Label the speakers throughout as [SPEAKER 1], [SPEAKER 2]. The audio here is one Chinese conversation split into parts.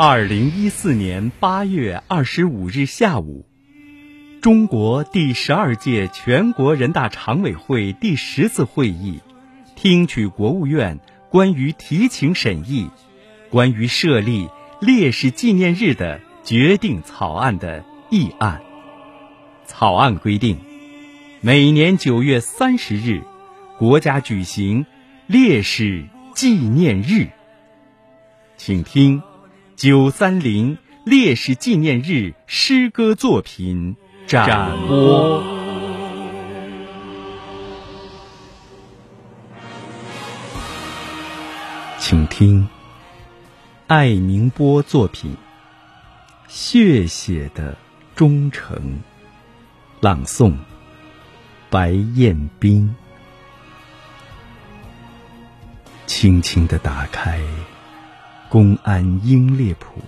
[SPEAKER 1] 二零一四年八月二十五日下午，中国第十二届全国人大常委会第十次会议听取国务院关于提请审议关于设立烈士纪念日的决定草案的议案。草案规定，每年九月三十日，国家举行烈士纪念日。请听。九三零烈士纪念日诗歌作品展播，请听艾明波作品《血血的忠诚》，朗诵白彦斌，轻轻的打开。公安英烈谱，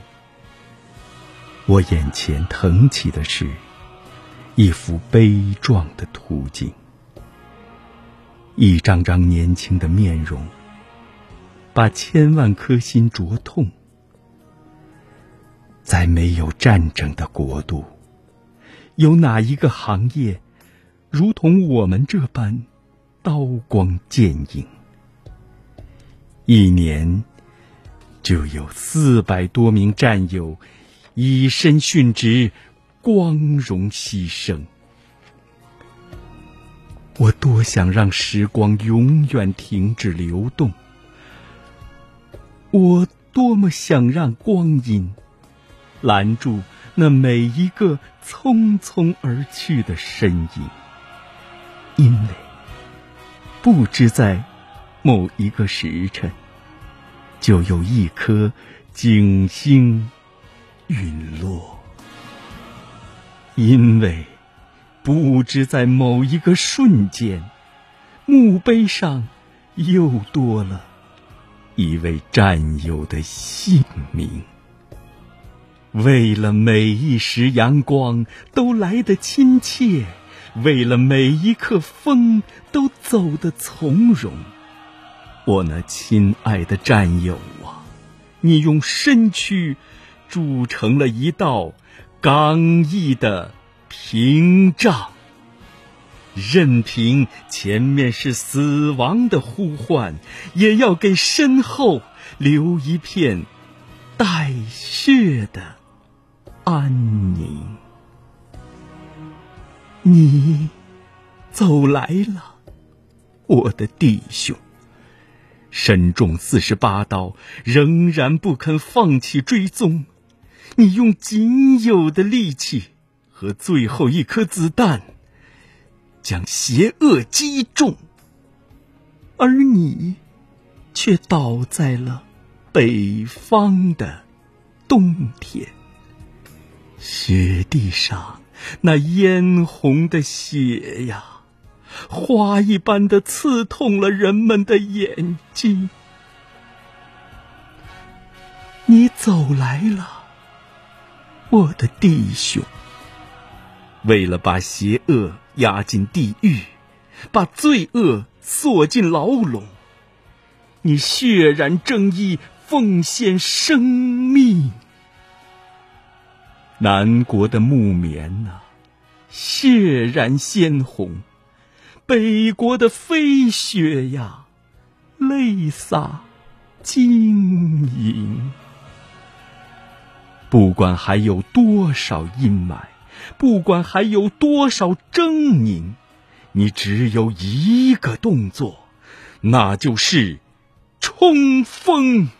[SPEAKER 1] 我眼前腾起的是一幅悲壮的图景，一张张年轻的面容，把千万颗心灼痛。在没有战争的国度，有哪一个行业如同我们这般刀光剑影？一年。就有四百多名战友以身殉职，光荣牺牲。我多想让时光永远停止流动，我多么想让光阴拦住那每一个匆匆而去的身影，因为不知在某一个时辰。就有一颗景星陨落，因为不知在某一个瞬间，墓碑上又多了一位战友的姓名。为了每一时阳光都来得亲切，为了每一刻风都走得从容。我那亲爱的战友啊，你用身躯筑成了一道刚毅的屏障，任凭前面是死亡的呼唤，也要给身后留一片带血的安宁。你走来了，我的弟兄。身中四十八刀，仍然不肯放弃追踪。你用仅有的力气和最后一颗子弹，将邪恶击中，而你却倒在了北方的冬天。雪地上那嫣红的血呀！花一般的刺痛了人们的眼睛。你走来了，我的弟兄。为了把邪恶压进地狱，把罪恶锁进牢笼，你血染正义，奉献生命。南国的木棉呐，血染鲜红。北国的飞雪呀，泪洒晶莹。不管还有多少阴霾，不管还有多少狰狞，你只有一个动作，那就是冲锋。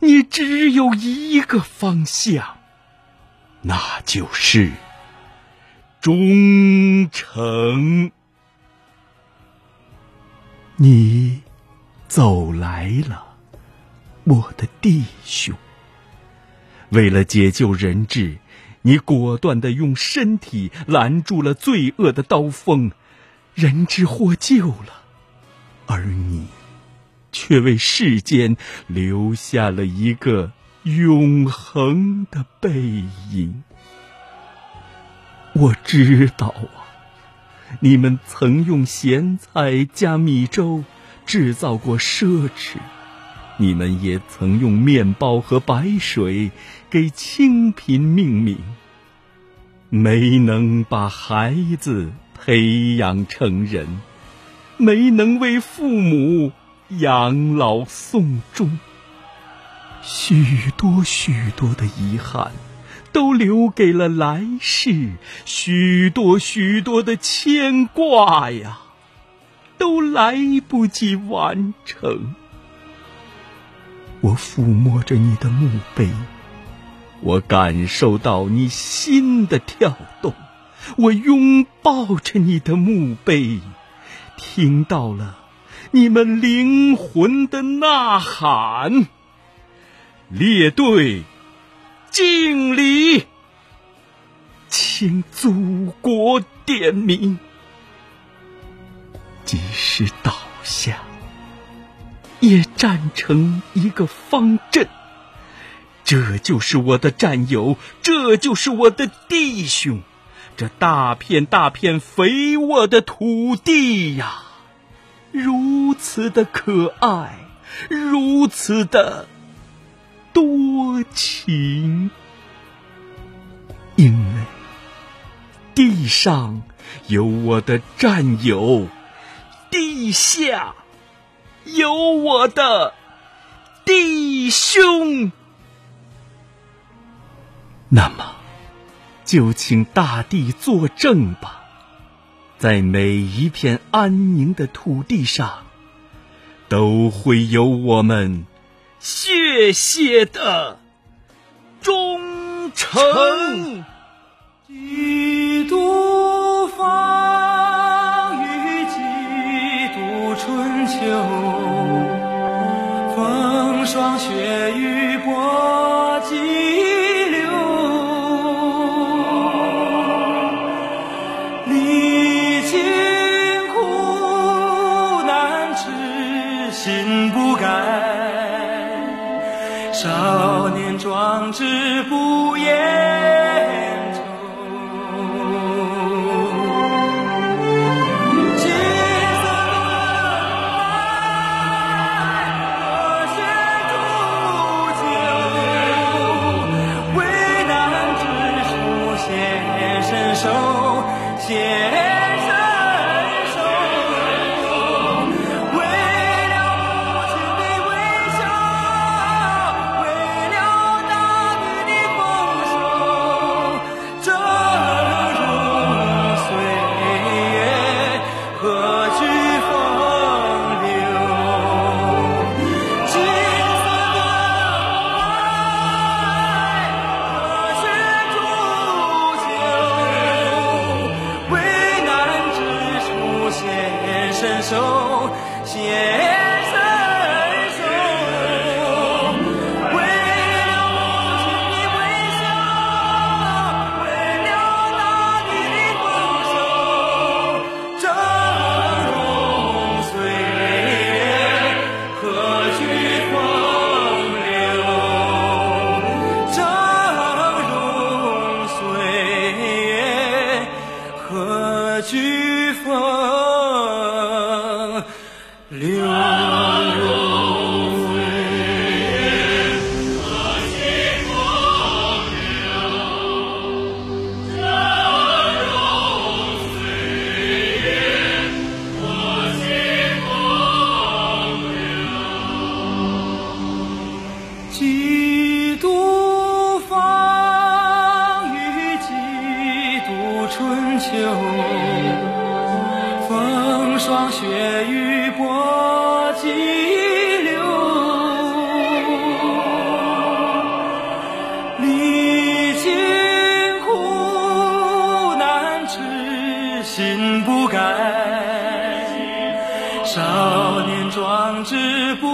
[SPEAKER 1] 你只有一个方向，那就是忠诚。你走来了，我的弟兄。为了解救人质，你果断的用身体拦住了罪恶的刀锋，人质获救了，而你却为世间留下了一个永恒的背影。我知道啊。你们曾用咸菜加米粥制造过奢侈，你们也曾用面包和白水给清贫命名，没能把孩子培养成人，没能为父母养老送终，许多许多的遗憾，都留给了来世；许多许多的牵挂呀，都来不及完成。我抚摸着你的墓碑，我感受到你心的跳动；我拥抱着你的墓碑，听到了你们灵魂的呐喊。列队，敬礼，请祖国点名，即使倒下。也站成一个方阵，这就是我的战友，这就是我的弟兄，这大片大片肥沃的土地呀，如此的可爱，如此的多情，因为地上有我的战友，地下。有我的弟兄，那么就请大地作证吧，在每一片安宁的土地上，都会有我们血血的忠诚。
[SPEAKER 2] 少年壮志不言。伸手显身手为了母亲的微笑为了大地的丰收峥嵘岁月何惧？霜雪雨搏激流。历尽苦难痴心不改少年壮志不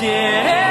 [SPEAKER 2] 谢。